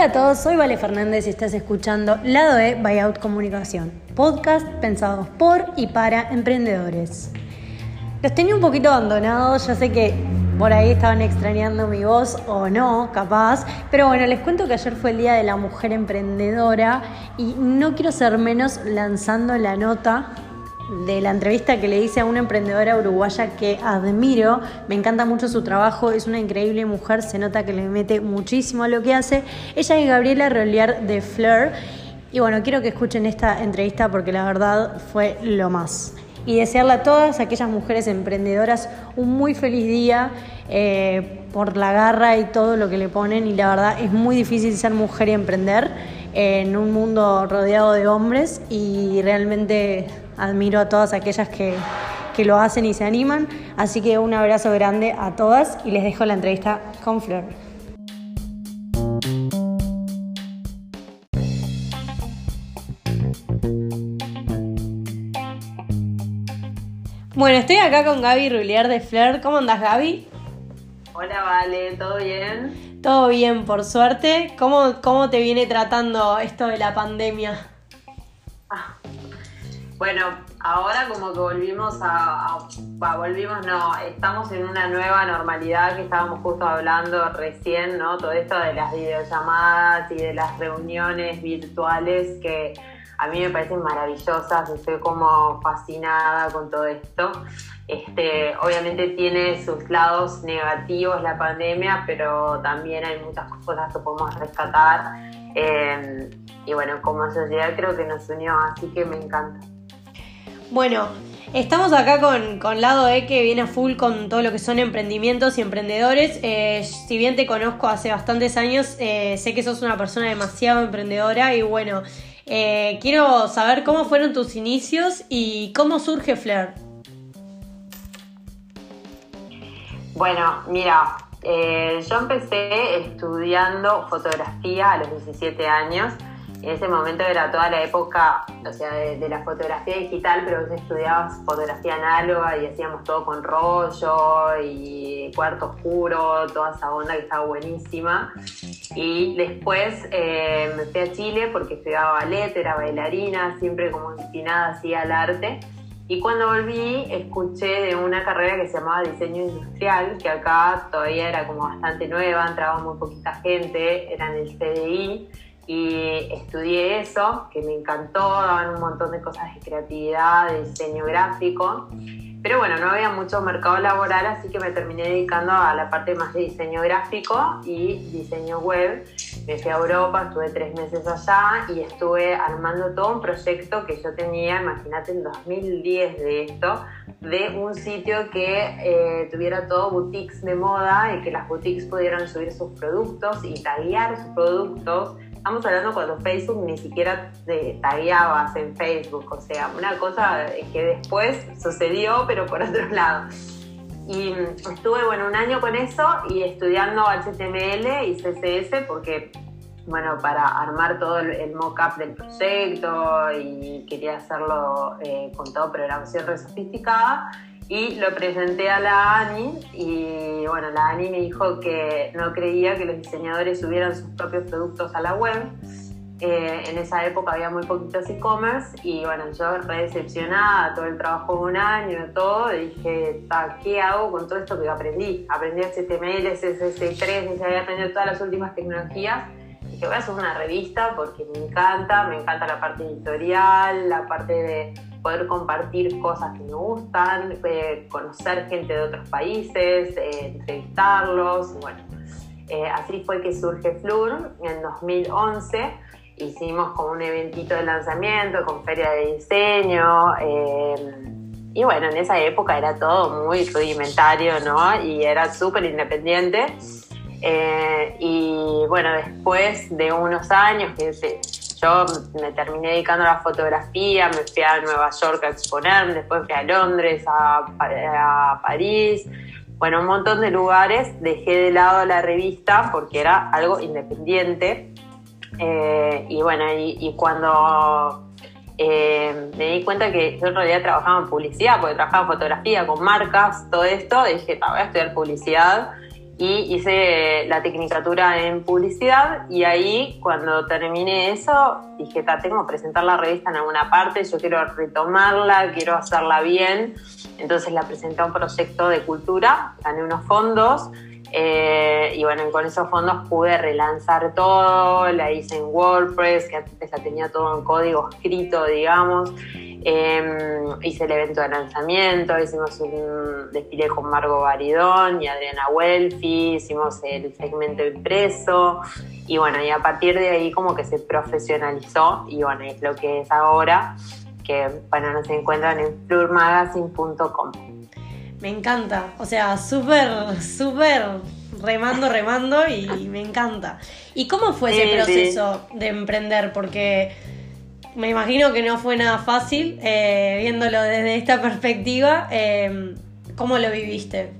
Hola a todos, soy Vale Fernández y estás escuchando Lado E Buyout Comunicación, podcast pensados por y para emprendedores. Los tenía un poquito abandonados, ya sé que por ahí estaban extrañando mi voz o no, capaz, pero bueno, les cuento que ayer fue el Día de la Mujer Emprendedora y no quiero ser menos lanzando la nota de la entrevista que le hice a una emprendedora uruguaya que admiro, me encanta mucho su trabajo, es una increíble mujer, se nota que le mete muchísimo a lo que hace. Ella es Gabriela Rolliar de Fleur y bueno, quiero que escuchen esta entrevista porque la verdad fue lo más. Y desearle a todas aquellas mujeres emprendedoras un muy feliz día eh, por la garra y todo lo que le ponen y la verdad es muy difícil ser mujer y emprender en un mundo rodeado de hombres y realmente admiro a todas aquellas que, lo hacen y se animan. Así que un abrazo grande a todas y les dejo la entrevista con Flor. Bueno, estoy acá con Gaby Rulier de Fleur. ¿Cómo andas, Gaby? Hola, Vale, ¿todo bien? Todo bien, por suerte. ¿Cómo, cómo te viene tratando esto de la pandemia? Bueno, ahora como que volvimos a, volvimos, no, estamos en una nueva normalidad que estábamos justo hablando recién, ¿no? Todo esto de las videollamadas y de las reuniones virtuales que a mí me parecen maravillosas, estoy como fascinada con todo esto. Este, obviamente tiene sus lados negativos la pandemia, pero también hay muchas cosas que podemos rescatar. Eh, y bueno, como sociedad creo que nos unió, así que me encanta. Bueno, estamos acá con, con Lado E que viene a full con todo lo que son emprendimientos y emprendedores. Eh, si bien te conozco hace bastantes años, eh, sé que sos una persona demasiado emprendedora y bueno, eh, quiero saber cómo fueron tus inicios y cómo surge Flair. Bueno, mira, yo empecé estudiando fotografía a los 17 años en ese momento era toda la época, o sea, de, la fotografía digital, pero vos estudiabas fotografía análoga y hacíamos todo con rollo y cuarto oscuro, toda esa onda que estaba buenísima. Y después eh, me fui a Chile porque estudiaba ballet, era bailarina, siempre como destinada así al arte. Y cuando volví, escuché de una carrera que se llamaba diseño industrial, que acá todavía era como bastante nueva, entraba muy poquita gente, era en el CDI y estudié eso, que me encantó, daban un montón de cosas de creatividad, de diseño gráfico, pero bueno, no había mucho mercado laboral, así que me terminé dedicando a la parte más de diseño gráfico y diseño web. Me fui a Europa, estuve tres meses allá y estuve armando todo un proyecto que yo tenía, imagínate, en 2010 de esto, de un sitio que eh, tuviera todo boutiques de moda y que las boutiques pudieran subir sus productos y taguear sus productos Estamos hablando cuando Facebook ni siquiera te tagueabas en Facebook, o sea, una cosa que después sucedió, pero por otro lado. Y estuve, bueno, un año con eso y estudiando HTML y CSS porque, bueno, para armar todo el mock-up del proyecto y quería hacerlo eh, con todo programación re sofisticada y lo presenté a la ANI y bueno, la ANI me dijo que no creía que los diseñadores subieran sus propios productos a la web. Eh, en esa época había muy poquitos e-commerce y bueno, yo re decepcionada, todo el trabajo de un año, todo, dije, ¿qué hago con todo esto que aprendí? Aprendí HTML, CSS3, había aprendido todas las últimas tecnologías. Dije, voy a hacer una revista porque me encanta, me encanta la parte editorial, la parte de poder compartir cosas que me gustan, eh, conocer gente de otros países, eh, entrevistarlos. Bueno, eh, así fue que surge Flur en 2011. Hicimos como un eventito de lanzamiento con feria de diseño. y bueno, en esa época era todo muy rudimentario, ¿no? Y era súper independiente. Y bueno, después de unos años yo me terminé dedicando a la fotografía, me fui a Nueva York a exponer, después fui a Londres, a, París, bueno, un montón de lugares. Dejé de lado la revista porque era algo independiente. Eh, y bueno, y, cuando eh, me di cuenta que yo en realidad trabajaba en publicidad, porque trabajaba en fotografía con marcas, todo esto, dije, voy a estudiar publicidad y hice la tecnicatura en publicidad y ahí cuando terminé eso dije, tengo que presentar la revista en alguna parte, yo quiero retomarla, quiero hacerla bien, entonces la presenté a un proyecto de cultura, gané unos fondos eh, y bueno, con esos fondos pude relanzar todo, la hice en WordPress, que antes la tenía todo en código escrito, digamos. Em, hice el evento de lanzamiento, hicimos un desfile con Margo Baridón y Adriana Welfi, hicimos el segmento impreso y bueno, y a partir de ahí como que se profesionalizó y bueno, es lo que es ahora, que bueno, nos encuentran en flurmagazine.com. Me encanta, o sea, súper, súper remando, remando y me encanta. ¿Y cómo fue ese proceso de emprender? Porque me imagino que no fue nada fácil, eh, viéndolo desde esta perspectiva. Eh, ¿Cómo lo viviste?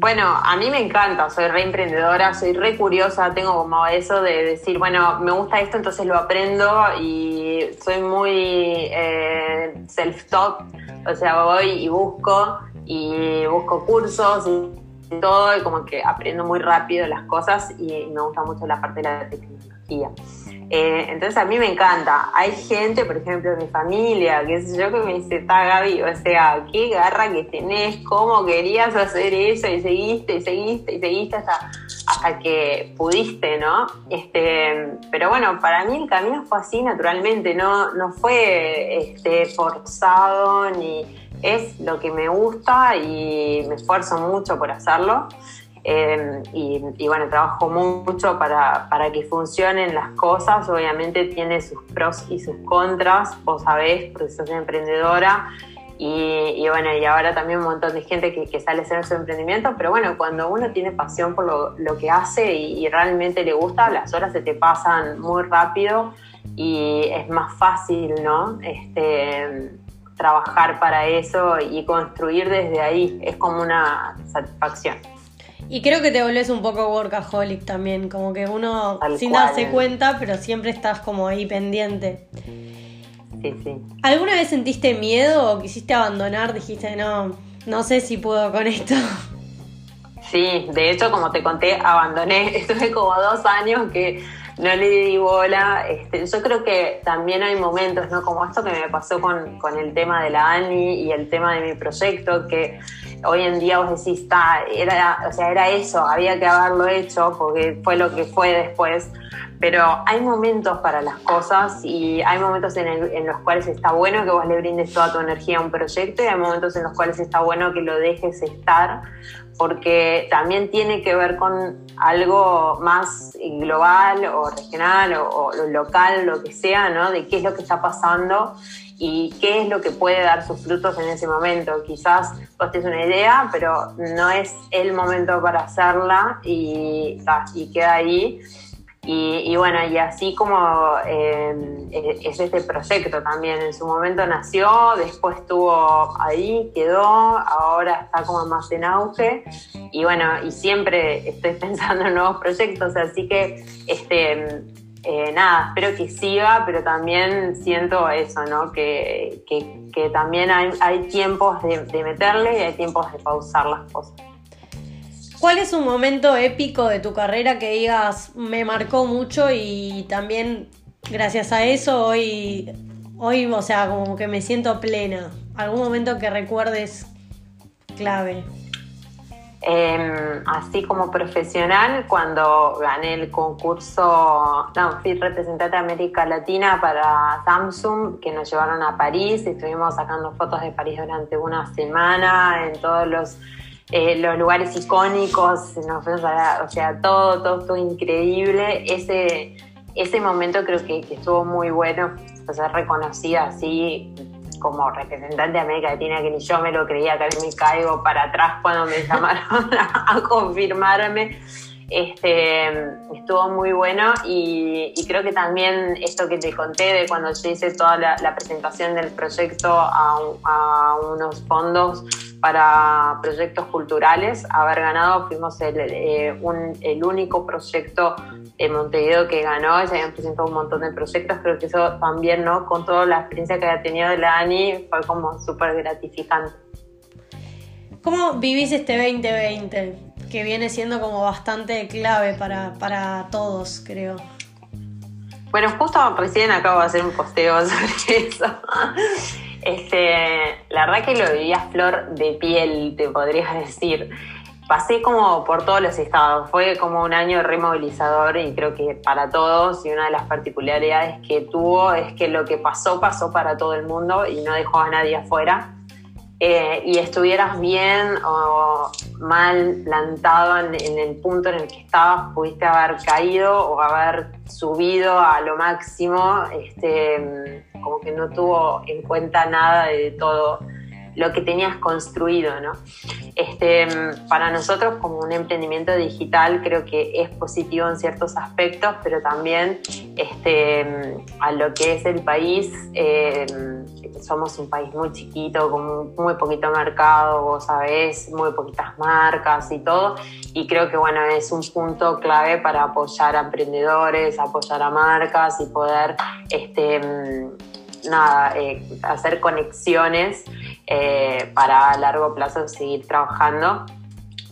Bueno, a mí me encanta, soy re emprendedora, soy re curiosa, tengo como eso de decir, bueno, me gusta esto, entonces lo aprendo y soy muy eh, self-taught, o sea, voy y busco y busco cursos y todo y como que aprendo muy rápido las cosas y me gusta mucho la parte de la tecnología. Eh, entonces a mí me encanta. Hay gente, por ejemplo, en mi familia, qué sé yo, que me dice, está Gaby, o sea, qué garra que tenés, cómo querías hacer eso y seguiste y seguiste y seguiste hasta, hasta que pudiste, ¿no? Este, pero bueno, para mí el camino fue así naturalmente, no, no fue este, forzado ni es lo que me gusta y me esfuerzo mucho por hacerlo. Em, y, bueno, trabajo mucho para, para, que funcionen las cosas. Obviamente tiene sus pros y sus contras, vos sabés, porque sos emprendedora. Y, bueno, y ahora también un montón de gente que, sale a hacer su emprendimiento, pero bueno, cuando uno tiene pasión por lo, lo que hace y, y, realmente le gusta, las horas se te pasan muy rápido y es más fácil, ¿no? Este, trabajar para eso y construir desde ahí, es como una satisfacción. Y creo que te volvés un poco workaholic también, como que uno sin darse cuenta, pero siempre estás como ahí pendiente. Sí, sí. ¿Alguna vez sentiste miedo o quisiste abandonar? Dijiste, no, no sé si puedo con esto. Sí, de hecho, como te conté, abandoné. Estuve como dos años que no le di bola. Este, yo creo que también hay momentos, ¿no? Como esto que me pasó con, con el tema de la ANI y el tema de mi proyecto, que hoy en día vos decís, está, era, o sea, era eso, había que haberlo hecho porque fue lo que fue después. Pero hay momentos para las cosas y hay momentos en, en, los cuales está bueno que vos le brindes toda tu energía a un proyecto y hay momentos en los cuales está bueno que lo dejes estar porque también tiene que ver con algo más global o regional o, o local, lo que sea, ¿no? De qué es lo que está pasando y qué es lo que puede dar sus frutos en ese momento. Quizás vos tenés una idea, pero no es el momento para hacerla y, y queda ahí. Y, bueno, y así como eh, es este proyecto también, en su momento nació, después estuvo ahí, quedó, ahora está como más en auge y bueno, y siempre estoy pensando en nuevos proyectos, así que este, eh, nada, espero que siga, pero también siento eso, ¿no? Que, también hay, tiempos de, meterle y hay tiempos de pausar las cosas. ¿Cuál es un momento épico de tu carrera que digas me marcó mucho y también gracias a eso hoy, hoy, o sea, como que me siento plena? ¿Algún momento que recuerdes clave? Em, así como profesional, cuando gané el concurso, no, fui representante de América Latina para Samsung, que nos llevaron a París, estuvimos sacando fotos de París durante una semana en todos los, eh, los lugares icónicos, o sea, todo, todo estuvo increíble. Ese, ese momento creo que, estuvo muy bueno, ser reconocida así como representante de América Latina que ni yo me lo creía, que me caigo para atrás cuando me llamaron a, confirmarme. Este, estuvo muy bueno y, creo que también esto que te conté de cuando yo hice toda la, presentación del proyecto a, unos fondos para proyectos culturales, haber ganado, fuimos el, eh, el único proyecto en Montevideo que ganó, se habían presentado un montón de proyectos, creo que eso también, ¿no? Con toda la experiencia que había tenido de la ANI, fue como súper gratificante. ¿Cómo vivís este 2020? que viene siendo como bastante clave para, para todos, creo. Bueno, justo recién acabo de hacer un posteo sobre eso. Este, la verdad que lo vivía flor de piel, te podría decir. Pasé como por todos los estados, fue como un año removilizador y creo que para todos y una de las particularidades que tuvo es que lo que pasó pasó para todo el mundo y no dejó a nadie afuera. Eh, y estuvieras bien o mal plantado en, el punto en el que estabas, pudiste haber caído o haber subido a lo máximo, este, como que no tuvo en cuenta nada de todo lo que tenías construido, ¿no? Este, para nosotros como un emprendimiento digital creo que es positivo en ciertos aspectos, pero también este, a lo que es el país, eh, somos un país muy chiquito, con muy poquito mercado, vos sabés, muy poquitas marcas y todo, y creo que bueno, es un punto clave para apoyar a emprendedores, apoyar a marcas y poder este, nada, eh, hacer conexiones eh, para a largo plazo seguir trabajando.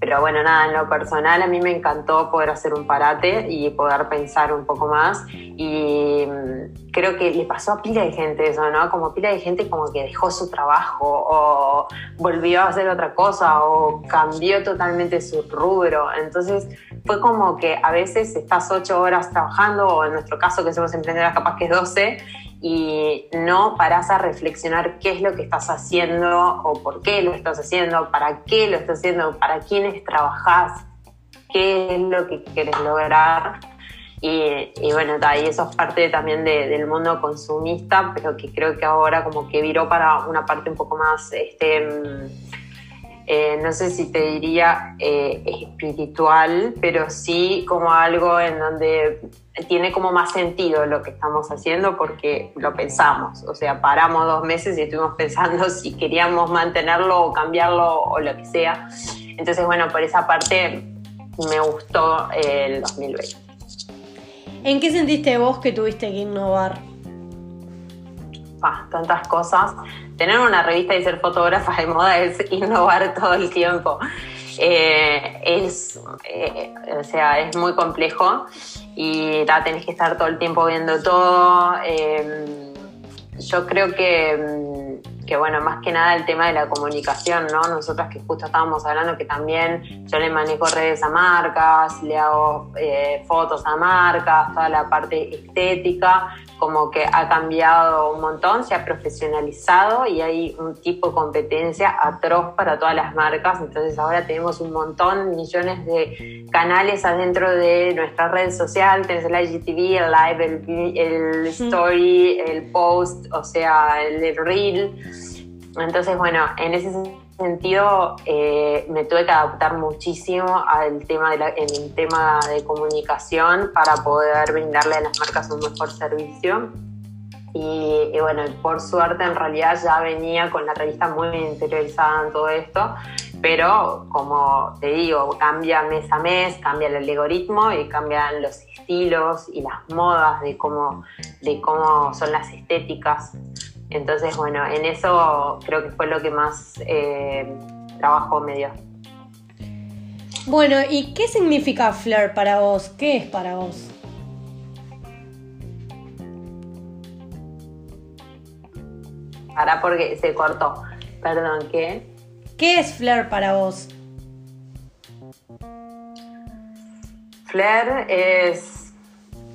Pero bueno, nada, en lo personal a mí me encantó poder hacer un parate y poder pensar un poco más. Y mm, creo que le pasó a pila de gente eso, ¿no? Como pila de gente como que dejó su trabajo o volvió a hacer otra cosa o cambió totalmente su rubro. Entonces fue como que a veces estás ocho horas trabajando o en nuestro caso que somos emprendedores capaz que es 12 y no paras a reflexionar qué es lo que estás haciendo o por qué lo estás haciendo, para qué lo estás haciendo, para quiénes trabajás, qué es lo que quieres lograr. Y, bueno, eso es parte también del mundo consumista, pero que creo que ahora como que viró para una parte un poco más este, eh, no sé si te diría eh, espiritual, pero sí como algo en donde tiene como más sentido lo que estamos haciendo porque lo pensamos, o sea, paramos dos meses y estuvimos pensando si queríamos mantenerlo o cambiarlo o lo que sea. Entonces, bueno, por esa parte me gustó el 2020. ¿En qué sentiste vos que tuviste que innovar? Ah, tantas cosas tener una revista y ser fotógrafa de moda es innovar todo el tiempo. Eh, es, eh, o sea, es muy complejo y ta, tenés que estar todo el tiempo viendo todo. Em, yo creo que, que, bueno, más que nada el tema de la comunicación, ¿no? Nosotras que justo estábamos hablando que también yo le manejo redes a marcas, le hago eh, fotos a marcas, toda la parte estética, como que ha cambiado un montón, se ha profesionalizado y hay un tipo de competencia atroz para todas las marcas. Entonces ahora tenemos un montón, millones de canales adentro de nuestra red social. Tenés el IGTV, el live, el, story, el post, o sea, el reel. Entonces, bueno, en ese sentido eh, me tuve que adaptar muchísimo al tema de el tema de comunicación para poder brindarle a las marcas un mejor servicio. Y, bueno, por suerte en realidad ya venía con la revista muy interiorizada en todo esto, pero como te digo, cambia mes a mes, cambia el algoritmo y cambian los estilos y las modas de cómo, de cómo son las estéticas entonces, bueno, en eso creo que fue lo que más eh, trabajo me dio. Bueno, ¿y qué significa Flair para vos? ¿Qué es para vos? Ahora porque se cortó. Perdón, ¿qué? ¿Qué es Flair para vos? Flair es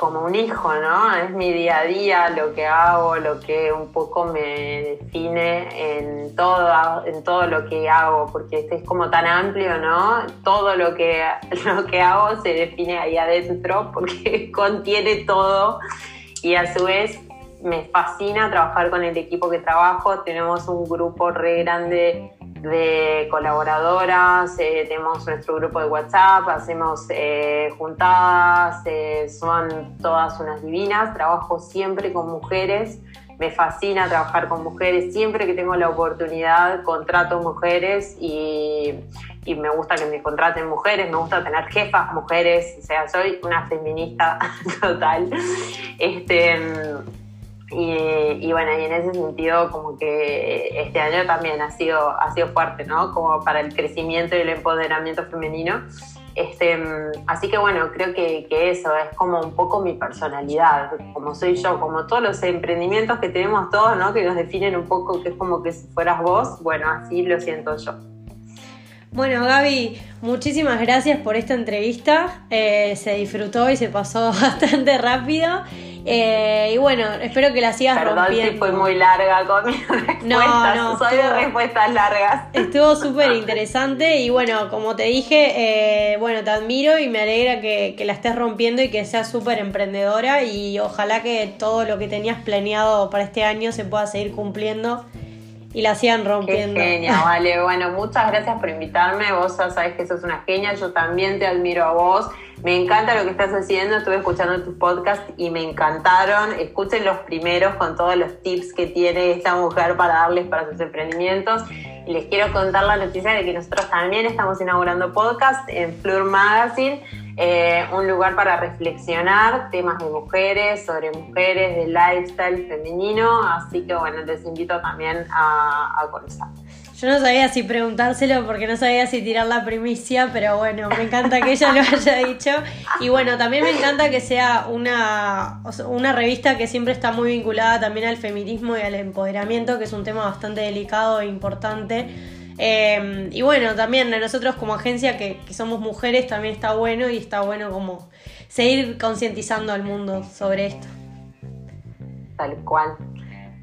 como un hijo, ¿no? Es mi día a día, lo que hago, lo que un poco me define en todo, en todo lo que hago, porque este es como tan amplio, ¿no? Todo lo que, lo que hago se define ahí adentro porque contiene todo y a su vez me fascina trabajar con el equipo que trabajo. Tenemos un grupo re grande de colaboradoras, eh, tenemos nuestro grupo de WhatsApp, hacemos eh, juntadas, eh, son todas unas divinas, trabajo siempre con mujeres, me fascina trabajar con mujeres, siempre que tengo la oportunidad contrato mujeres y, y me gusta que me contraten mujeres, me gusta tener jefas mujeres, o sea, soy una feminista total. Este, y, bueno, y en ese sentido como que este año también ha sido, ha sido fuerte, ¿no? Como para el crecimiento y el empoderamiento femenino. Este, así que bueno, creo que, que, eso es como un poco mi personalidad, como soy yo, como todos los emprendimientos que tenemos todos, ¿no? Que nos definen un poco, que es como que si fueras vos, bueno, así lo siento yo. Bueno, Gaby, muchísimas gracias por esta entrevista. Eh, se disfrutó y se pasó bastante rápido. Eh, y bueno, espero que la sigas Perdón rompiendo. Si fue muy larga con mis respuestas. No, no, soy de respuestas largas. Estuvo súper interesante y bueno, como te dije, eh, bueno, te admiro y me alegra que, que la estés rompiendo y que seas súper emprendedora y ojalá que todo lo que tenías planeado para este año se pueda seguir cumpliendo y la sigan rompiendo. Qué genia, vale. Bueno, muchas gracias por invitarme. Vos ya sabes que sos una genia. Yo también te admiro a vos. Me encanta lo que estás haciendo. Estuve escuchando tus podcasts y me encantaron. Escuchen los primeros con todos los tips que tiene esta mujer para darles para sus emprendimientos. Y les quiero contar la noticia de que nosotros también estamos inaugurando podcast en Fleur Magazine eh, un lugar para reflexionar temas de mujeres, sobre mujeres, de lifestyle femenino, así que bueno, les invito también a, a conocer. Yo no sabía si preguntárselo porque no sabía si tirar la primicia, pero bueno, me encanta que ella lo haya dicho. Y bueno, también me encanta que sea una, una revista que siempre está muy vinculada también al feminismo y al empoderamiento, que es un tema bastante delicado e importante Em, y bueno, también nosotros como agencia que, somos mujeres también está bueno y está bueno como seguir concientizando al mundo sobre esto. Tal cual.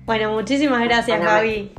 Bueno, muchísimas gracias, Gaby.